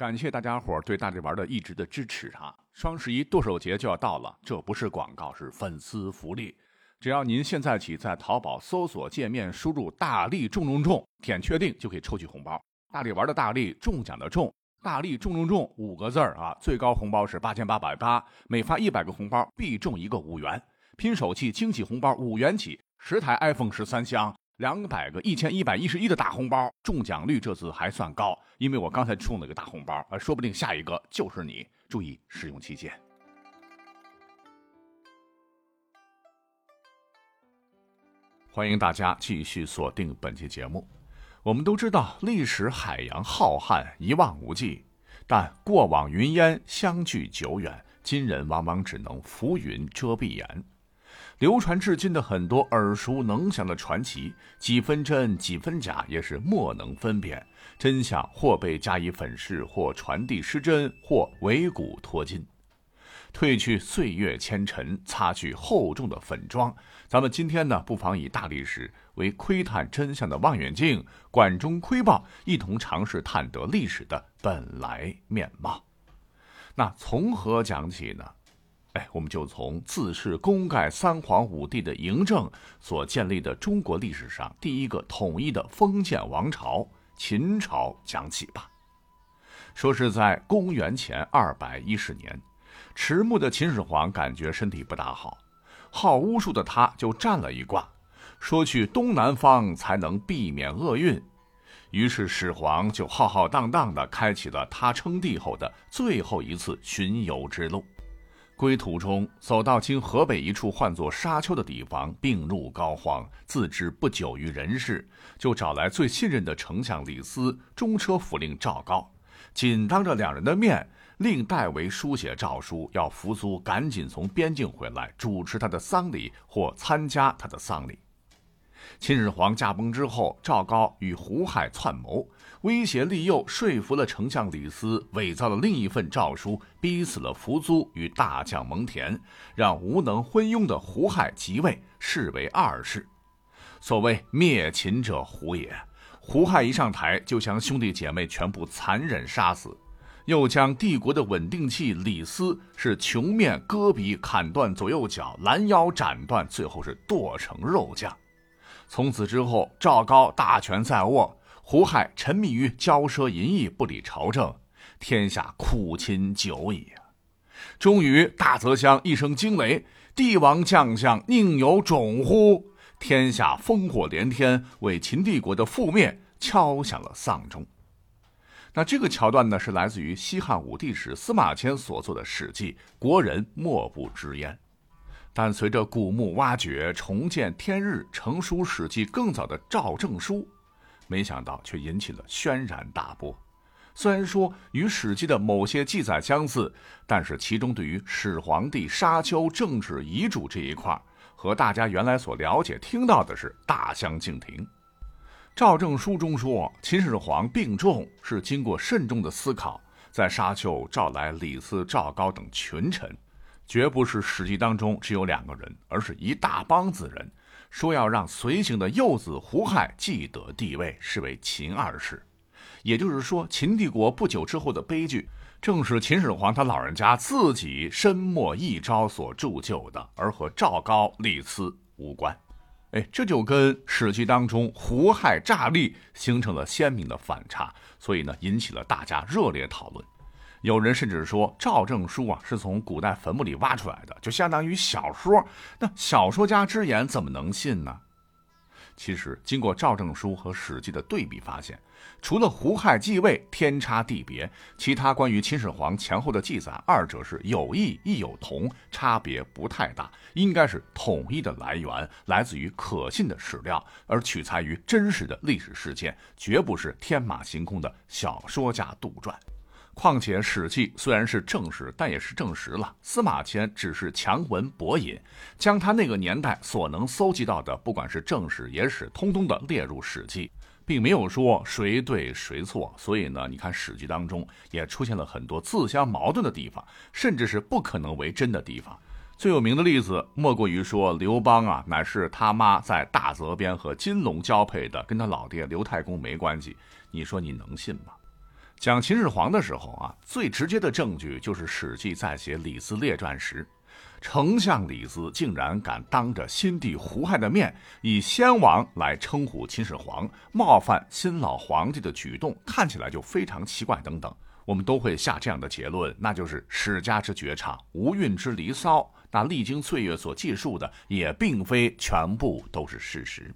感谢大家伙对大力丸的一直的支持啊！双十一剁手节就要到了，这不是广告，是粉丝福利。只要您现在起在淘宝搜索界面输入“大力中中中”，点确定就可以抽取红包。大力丸的大力中奖的中，大力中中中五个字儿啊！最高红包是八千八百八，每发一百个红包必中一个五元，拼手气惊喜红包五元起，十台 iPhone 十三箱。两百个一千一百一十一的大红包，中奖率这次还算高，因为我刚才中了一个大红包，呃，说不定下一个就是你。注意使用期限。欢迎大家继续锁定本期节目。我们都知道，历史海洋浩瀚，一望无际，但过往云烟相距久远，今人往往只能浮云遮蔽眼。流传至今的很多耳熟能详的传奇，几分真几分假，也是莫能分辨。真相或被加以粉饰，或传递失真，或伪古脱今。褪去岁月纤尘，擦去厚重的粉妆。咱们今天呢，不妨以大历史为窥探真相的望远镜，管中窥豹，一同尝试探得历史的本来面貌。那从何讲起呢？哎，我们就从自是功盖三皇五帝的嬴政所建立的中国历史上第一个统一的封建王朝秦朝讲起吧。说是在公元前二百一十年，迟暮的秦始皇感觉身体不大好，好巫术的他就占了一卦，说去东南方才能避免厄运。于是始皇就浩浩荡荡地开启了他称帝后的最后一次巡游之路。归途中，走到今河北一处唤作沙丘的地方，病入膏肓，自知不久于人世，就找来最信任的丞相李斯、中车府令赵高，仅当着两人的面，令代为书写诏书，要扶苏赶紧从边境回来，主持他的丧礼或参加他的丧礼。秦始皇驾崩之后，赵高与胡亥篡谋。威胁利诱，说服了丞相李斯，伪造了另一份诏书，逼死了扶苏与大将蒙恬，让无能昏庸的胡亥即位，视为二世。所谓灭秦者胡也。胡亥一上台，就将兄弟姐妹全部残忍杀死，又将帝国的稳定器李斯是穷面割鼻，砍断左右脚，拦腰斩断，最后是剁成肉酱。从此之后，赵高大权在握。胡亥沉迷于骄奢淫逸，不理朝政，天下苦秦久矣啊！终于，大泽乡一声惊雷，帝王将相宁有种乎？天下烽火连天，为秦帝国的覆灭敲响了丧钟。那这个桥段呢，是来自于西汉武帝时司马迁所作的《史记》，国人莫不知焉。但随着古墓挖掘、重建天日，成书《史记》更早的赵正书。没想到却引起了轩然大波。虽然说与《史记》的某些记载相似，但是其中对于始皇帝沙丘政治遗嘱这一块，和大家原来所了解听到的是大相径庭。赵正书中说，秦始皇病重，是经过慎重的思考，在沙丘召来李斯、赵高等群臣，绝不是《史记》当中只有两个人，而是一大帮子人。说要让随行的幼子胡亥继得帝位，是为秦二世。也就是说，秦帝国不久之后的悲剧，正是秦始皇他老人家自己身没一招所铸就的，而和赵高、李斯无关。哎，这就跟《史记》当中胡亥诈立形成了鲜明的反差，所以呢，引起了大家热烈讨论。有人甚至说赵正书啊是从古代坟墓里挖出来的，就相当于小说。那小说家之言怎么能信呢？其实经过赵正书和史记的对比，发现除了胡亥继位天差地别，其他关于秦始皇前后的记载，二者是有异亦有同，差别不太大，应该是统一的来源，来自于可信的史料，而取材于真实的历史事件，绝不是天马行空的小说家杜撰。况且《史记》虽然是正史，但也是证实了司马迁只是强文博引，将他那个年代所能搜集到的，不管是正史、野史，通通的列入《史记》，并没有说谁对谁错。所以呢，你看《史记》当中也出现了很多自相矛盾的地方，甚至是不可能为真的地方。最有名的例子莫过于说刘邦啊，乃是他妈在大泽边和金龙交配的，跟他老爹刘太公没关系。你说你能信吗？讲秦始皇的时候啊，最直接的证据就是《史记》在写李斯列传时，丞相李斯竟然敢当着新帝胡亥的面，以先王来称呼秦始皇，冒犯新老皇帝的举动，看起来就非常奇怪。等等，我们都会下这样的结论，那就是史家之绝唱，无韵之离骚。那历经岁月所记述的，也并非全部都是事实。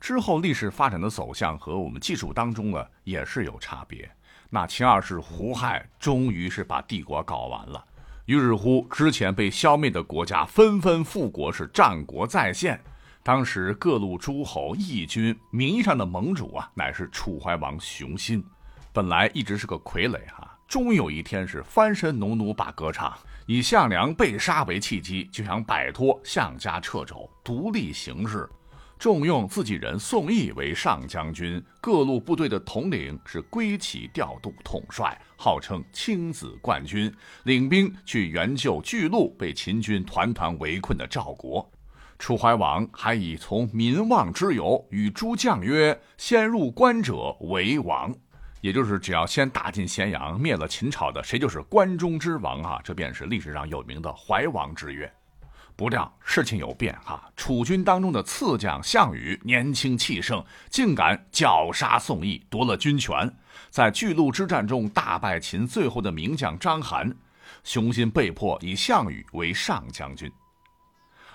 之后历史发展的走向和我们记述当中呢，也是有差别。那秦二世胡亥终于是把帝国搞完了，于是乎之前被消灭的国家纷纷复国，是战国再现。当时各路诸侯义军名义上的盟主啊，乃是楚怀王熊心，本来一直是个傀儡哈，终有一天是翻身农奴把歌唱，以项梁被杀为契机，就想摆脱项家掣肘，独立行事。重用自己人宋义为上将军，各路部队的统领是归其调度统帅，号称青子冠军，领兵去援救巨鹿被秦军团团围困的赵国。楚怀王还以从民望之由，与诸将曰：“先入关者为王。”也就是只要先打进咸阳，灭了秦朝的，谁就是关中之王啊！这便是历史上有名的怀王之约。不料事情有变哈，楚军当中的次将项羽年轻气盛，竟敢绞杀宋义，夺了军权，在巨鹿之战中大败秦最后的名将章邯，雄心被迫以项羽为上将军。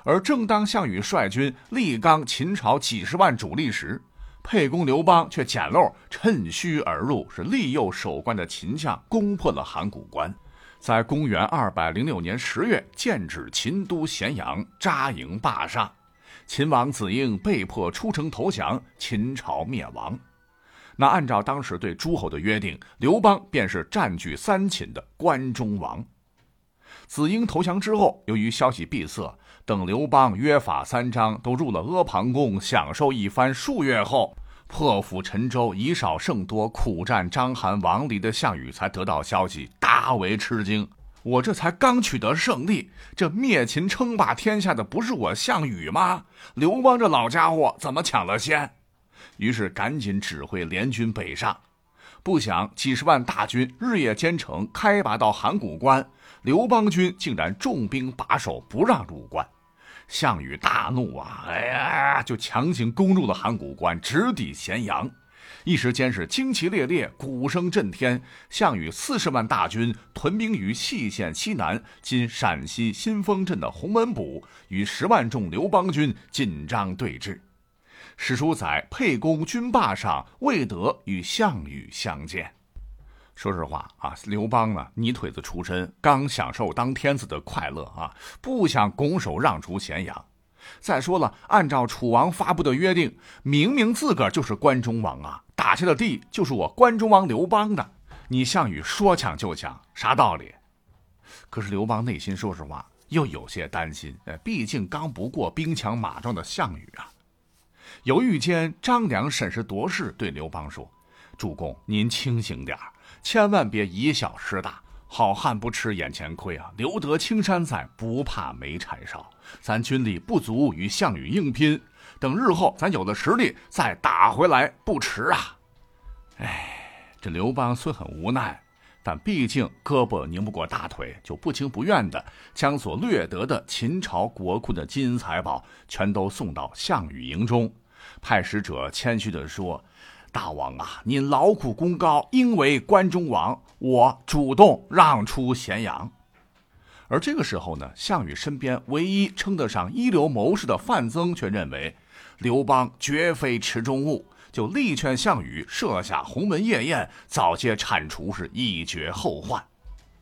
而正当项羽率军力刚秦朝几十万主力时，沛公刘邦却捡漏趁虚而入，是利诱守关的秦将攻破了函谷关。在公元二百零六年十月，剑指秦都咸阳，扎营霸上。秦王子婴被迫出城投降，秦朝灭亡。那按照当时对诸侯的约定，刘邦便是占据三秦的关中王。子婴投降之后，由于消息闭塞，等刘邦约法三章都入了阿房宫，享受一番数月后。破釜沉舟，以少胜多，苦战章邯王离的项羽才得到消息，大为吃惊。我这才刚取得胜利，这灭秦称霸天下的不是我项羽吗？刘邦这老家伙怎么抢了先？于是赶紧指挥联军北上。不想几十万大军日夜兼程，开拔到函谷关，刘邦军竟然重兵把守，不让入关。项羽大怒啊！哎呀，就强行攻入了函谷关，直抵咸阳。一时间是旌旗猎猎，鼓声震天。项羽四十万大军屯兵于细县西南（今陕西新丰镇）的鸿门堡，与十万众刘邦军紧张对峙。史书载，沛公军霸上，未得与项羽相见。说实话啊，刘邦呢，泥腿子出身，刚享受当天子的快乐啊，不想拱手让出咸阳。再说了，按照楚王发布的约定，明明自个儿就是关中王啊，打下的地就是我关中王刘邦的。你项羽说抢就抢，啥道理？可是刘邦内心说实话又有些担心，呃，毕竟刚不过兵强马壮的项羽啊。犹豫间，张良审时度势，对刘邦说：“主公，您清醒点儿。”千万别以小失大，好汉不吃眼前亏啊！留得青山在，不怕没柴烧。咱军力不足与项羽硬拼，等日后咱有了实力再打回来不迟啊！哎，这刘邦虽很无奈，但毕竟胳膊拧不过大腿，就不情不愿的将所掠得的秦朝国库的金银财宝全都送到项羽营中，派使者谦虚的说。大王啊，您劳苦功高，应为关中王，我主动让出咸阳。而这个时候呢，项羽身边唯一称得上一流谋士的范增却认为刘邦绝非池中物，就力劝项羽设下鸿门夜宴，早些铲除，是以绝后患。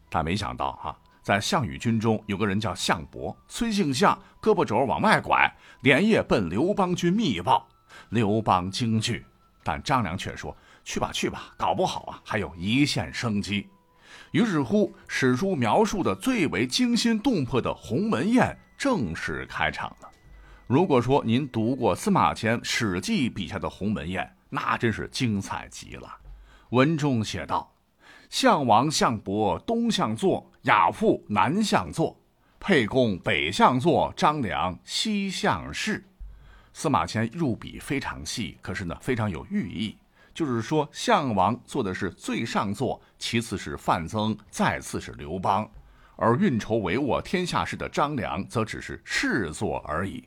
但没想到哈，在项羽军中有个人叫项伯，虽姓项，胳膊肘往外拐，连夜奔刘邦军密报。刘邦惊惧。但张良却说：“去吧，去吧，搞不好啊，还有一线生机。”于是乎，史书描述的最为惊心动魄的鸿门宴正式开场了。如果说您读过司马迁《史记》笔下的鸿门宴，那真是精彩极了。文中写道：“项王项伯东向坐，亚父南向坐，沛公北向坐，张良西向侍。”司马迁入笔非常细，可是呢非常有寓意。就是说项王做的是最上座，其次是范增，再次是刘邦，而运筹帷幄天下事的张良则只是侍坐而已，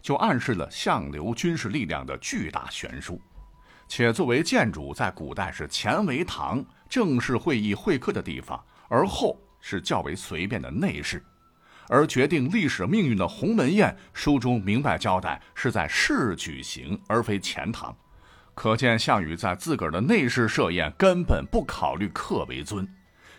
就暗示了项刘军事力量的巨大悬殊。且作为建筑，在古代是前为堂，正式会议会客的地方，而后是较为随便的内室。而决定历史命运的鸿门宴，书中明白交代是在室举行，而非前堂。可见项羽在自个儿的内室设宴，根本不考虑客为尊。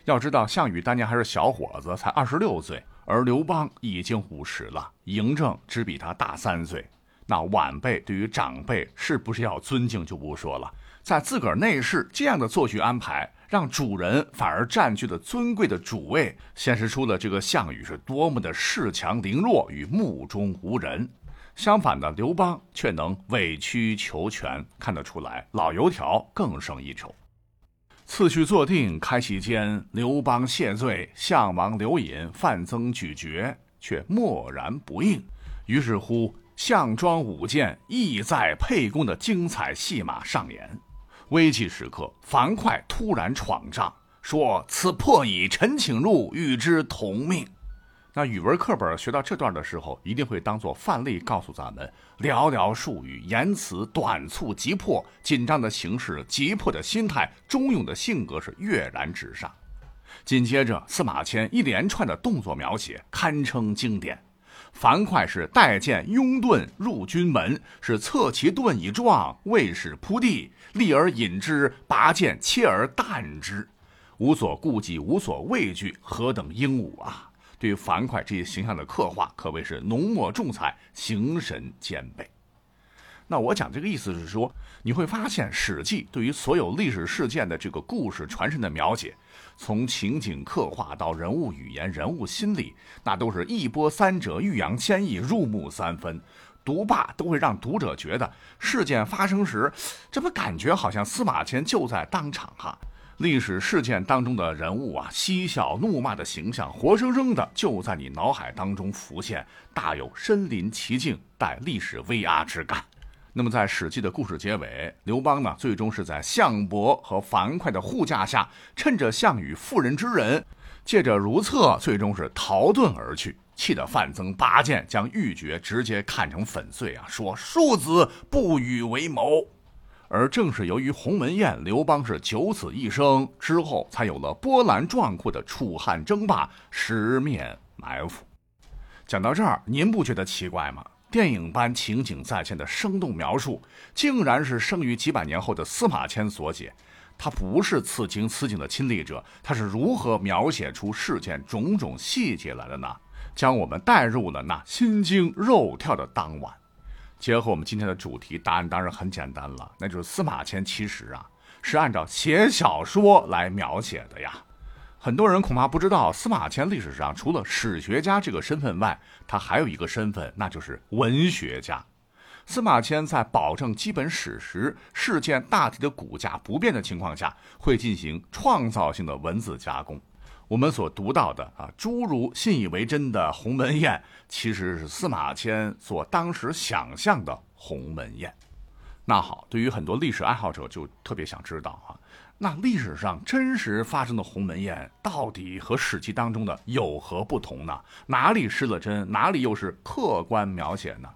要知道，项羽当年还是小伙子，才二十六岁，而刘邦已经五十了，嬴政只比他大三岁。那晚辈对于长辈是不是要尊敬就不说了，在自个儿内室这样的作序安排。让主人反而占据了尊贵的主位，显示出了这个项羽是多么的恃强凌弱与目中无人。相反的，刘邦却能委曲求全，看得出来老油条更胜一筹。次序坐定，开席间，刘邦谢罪，项王刘隐、范增咀嚼，却默然不应。于是乎，项庄舞剑，意在沛公的精彩戏码上演。危急时刻，樊哙突然闯帐，说：“此破矣，臣请入，与之同命。”那语文课本学到这段的时候，一定会当做范例告诉咱们：寥寥数语，言辞短促急迫，紧张的形势，急迫的心态，忠勇的性格是跃然纸上。紧接着，司马迁一连串的动作描写，堪称经典。樊哙是带剑拥盾入军门，是侧其盾以状，卫士扑地，立而引之，拔剑切而啖之，无所顾忌，无所畏惧，何等英武啊！对樊哙这些形象的刻画，可谓是浓墨重彩，形神兼备。那我讲这个意思是说，你会发现《史记》对于所有历史事件的这个故事传承的描写。从情景刻画到人物语言、人物心理，那都是一波三折、欲扬先抑、入木三分。读罢都会让读者觉得，事件发生时，这不感觉好像司马迁就在当场哈？历史事件当中的人物啊，嬉笑怒骂的形象，活生生的就在你脑海当中浮现，大有身临其境、带历史 VR 之感。那么，在《史记》的故事结尾，刘邦呢，最终是在项伯和樊哙的护驾下，趁着项羽妇人之仁，借着如厕，最终是逃遁而去，气得范增拔剑将玉珏直接砍成粉碎啊！说庶子不与为谋。而正是由于鸿门宴，刘邦是九死一生之后，才有了波澜壮阔的楚汉争霸，十面埋伏。讲到这儿，您不觉得奇怪吗？电影般情景再现的生动描述，竟然是生于几百年后的司马迁所写。他不是此情此景的亲历者，他是如何描写出事件种种细节来的呢？将我们带入了那心惊肉跳的当晚。结合我们今天的主题，答案当然很简单了，那就是司马迁其实啊是按照写小说来描写的呀。很多人恐怕不知道，司马迁历史上除了史学家这个身份外，他还有一个身份，那就是文学家。司马迁在保证基本史实、事件大体的骨架不变的情况下，会进行创造性的文字加工。我们所读到的啊，诸如信以为真的鸿门宴，其实是司马迁所当时想象的鸿门宴。那好，对于很多历史爱好者，就特别想知道啊。那历史上真实发生的鸿门宴，到底和《史记》当中的有何不同呢？哪里失了真，哪里又是客观描写呢？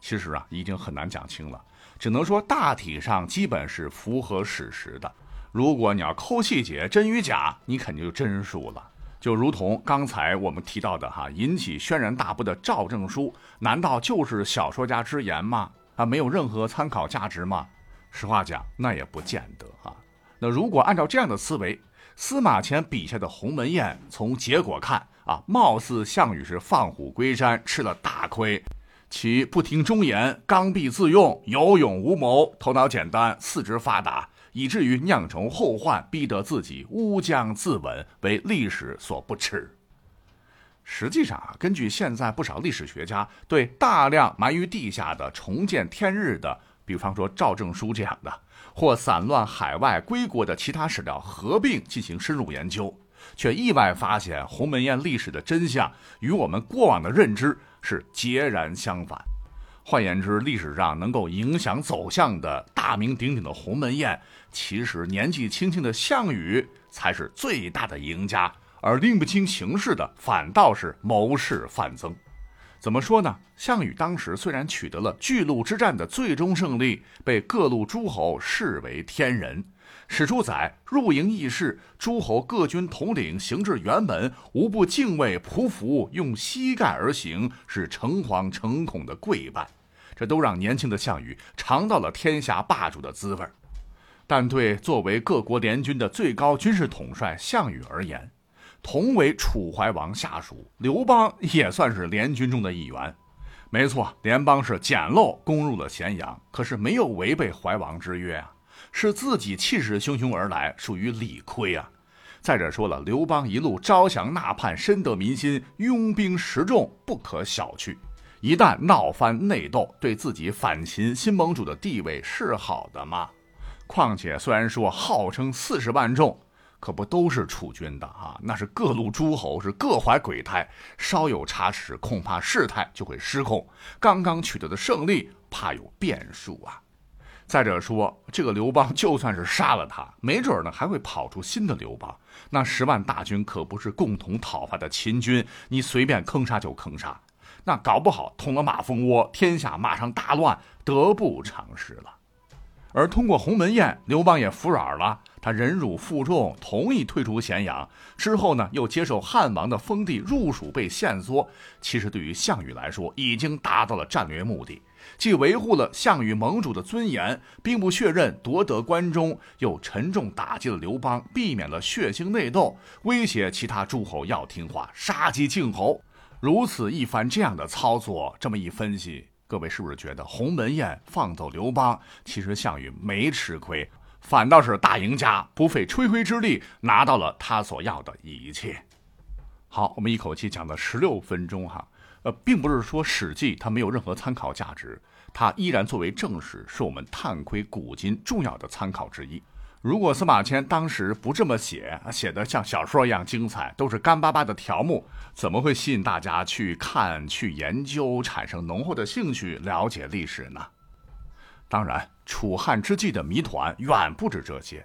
其实啊，已经很难讲清了，只能说大体上基本是符合史实的。如果你要抠细节，真与假，你肯定就真输了。就如同刚才我们提到的哈，引起轩然大波的赵正书，难道就是小说家之言吗？啊，没有任何参考价值吗？实话讲，那也不见得哈。那如果按照这样的思维，司马迁笔下的鸿门宴，从结果看啊，貌似项羽是放虎归山，吃了大亏。其不听忠言，刚愎自用，有勇无谋，头脑简单，四肢发达，以至于酿成后患，逼得自己乌江自刎，为历史所不齿。实际上啊，根据现在不少历史学家对大量埋于地下的重见天日的，比方说赵正书这样的。或散乱海外归国的其他史料合并进行深入研究，却意外发现鸿门宴历史的真相与我们过往的认知是截然相反。换言之，历史上能够影响走向的大名鼎鼎的鸿门宴，其实年纪轻轻的项羽才是最大的赢家，而拎不清形势的反倒是谋士范增。怎么说呢？项羽当时虽然取得了巨鹿之战的最终胜利，被各路诸侯视为天人。史书载，入营议事，诸侯各军统领行至辕门，无不敬畏匍匐，用膝盖而行，是诚惶诚恐的跪拜。这都让年轻的项羽尝到了天下霸主的滋味但对作为各国联军的最高军事统帅项羽而言，同为楚怀王下属，刘邦也算是联军中的一员。没错，联邦是简陋攻入了咸阳，可是没有违背怀王之约啊。是自己气势汹汹而来，属于理亏啊！再者说了，刘邦一路招降纳叛，深得民心，拥兵十众，不可小觑。一旦闹翻内斗，对自己反秦新盟主的地位是好的吗？况且虽然说号称四十万众，可不都是楚军的啊？那是各路诸侯，是各怀鬼胎，稍有差池，恐怕事态就会失控。刚刚取得的胜利，怕有变数啊！再者说，这个刘邦就算是杀了他，没准呢还会跑出新的刘邦。那十万大军可不是共同讨伐的秦军，你随便坑杀就坑杀，那搞不好捅了马蜂窝，天下马上大乱，得不偿失了。而通过鸿门宴，刘邦也服软了，他忍辱负重，同意退出咸阳。之后呢，又接受汉王的封地，入蜀被限缩。其实对于项羽来说，已经达到了战略目的。既维护了项羽盟主的尊严，兵不血刃夺得关中，又沉重打击了刘邦，避免了血腥内斗，威胁其他诸侯要听话，杀鸡儆猴。如此一番这样的操作，这么一分析，各位是不是觉得鸿门宴放走刘邦，其实项羽没吃亏，反倒是大赢家，不费吹灰之力拿到了他所要的一切？好，我们一口气讲了十六分钟哈。呃，并不是说《史记》它没有任何参考价值，它依然作为正史，是我们探窥古今重要的参考之一。如果司马迁当时不这么写，写的像小说一样精彩，都是干巴巴的条目，怎么会吸引大家去看、去研究，产生浓厚的兴趣了解历史呢？当然，楚汉之际的谜团远不止这些。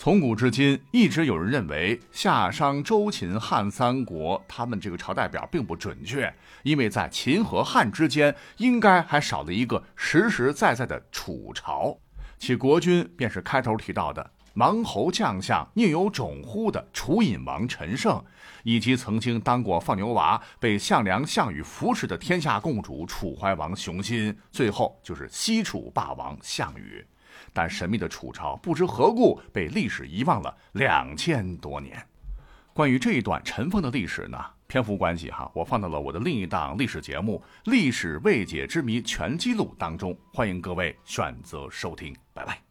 从古至今，一直有人认为夏商周秦汉三国，他们这个朝代表并不准确，因为在秦和汉之间，应该还少了一个实实在在的楚朝，其国君便是开头提到的王侯将相宁有种乎的楚隐王陈胜，以及曾经当过放牛娃、被项梁、项羽扶持的天下共主楚怀王熊心，最后就是西楚霸王项羽。但神秘的楚朝不知何故被历史遗忘了两千多年。关于这一段尘封的历史呢，篇幅关系哈，我放到了我的另一档历史节目《历史未解之谜全记录》当中，欢迎各位选择收听。拜拜。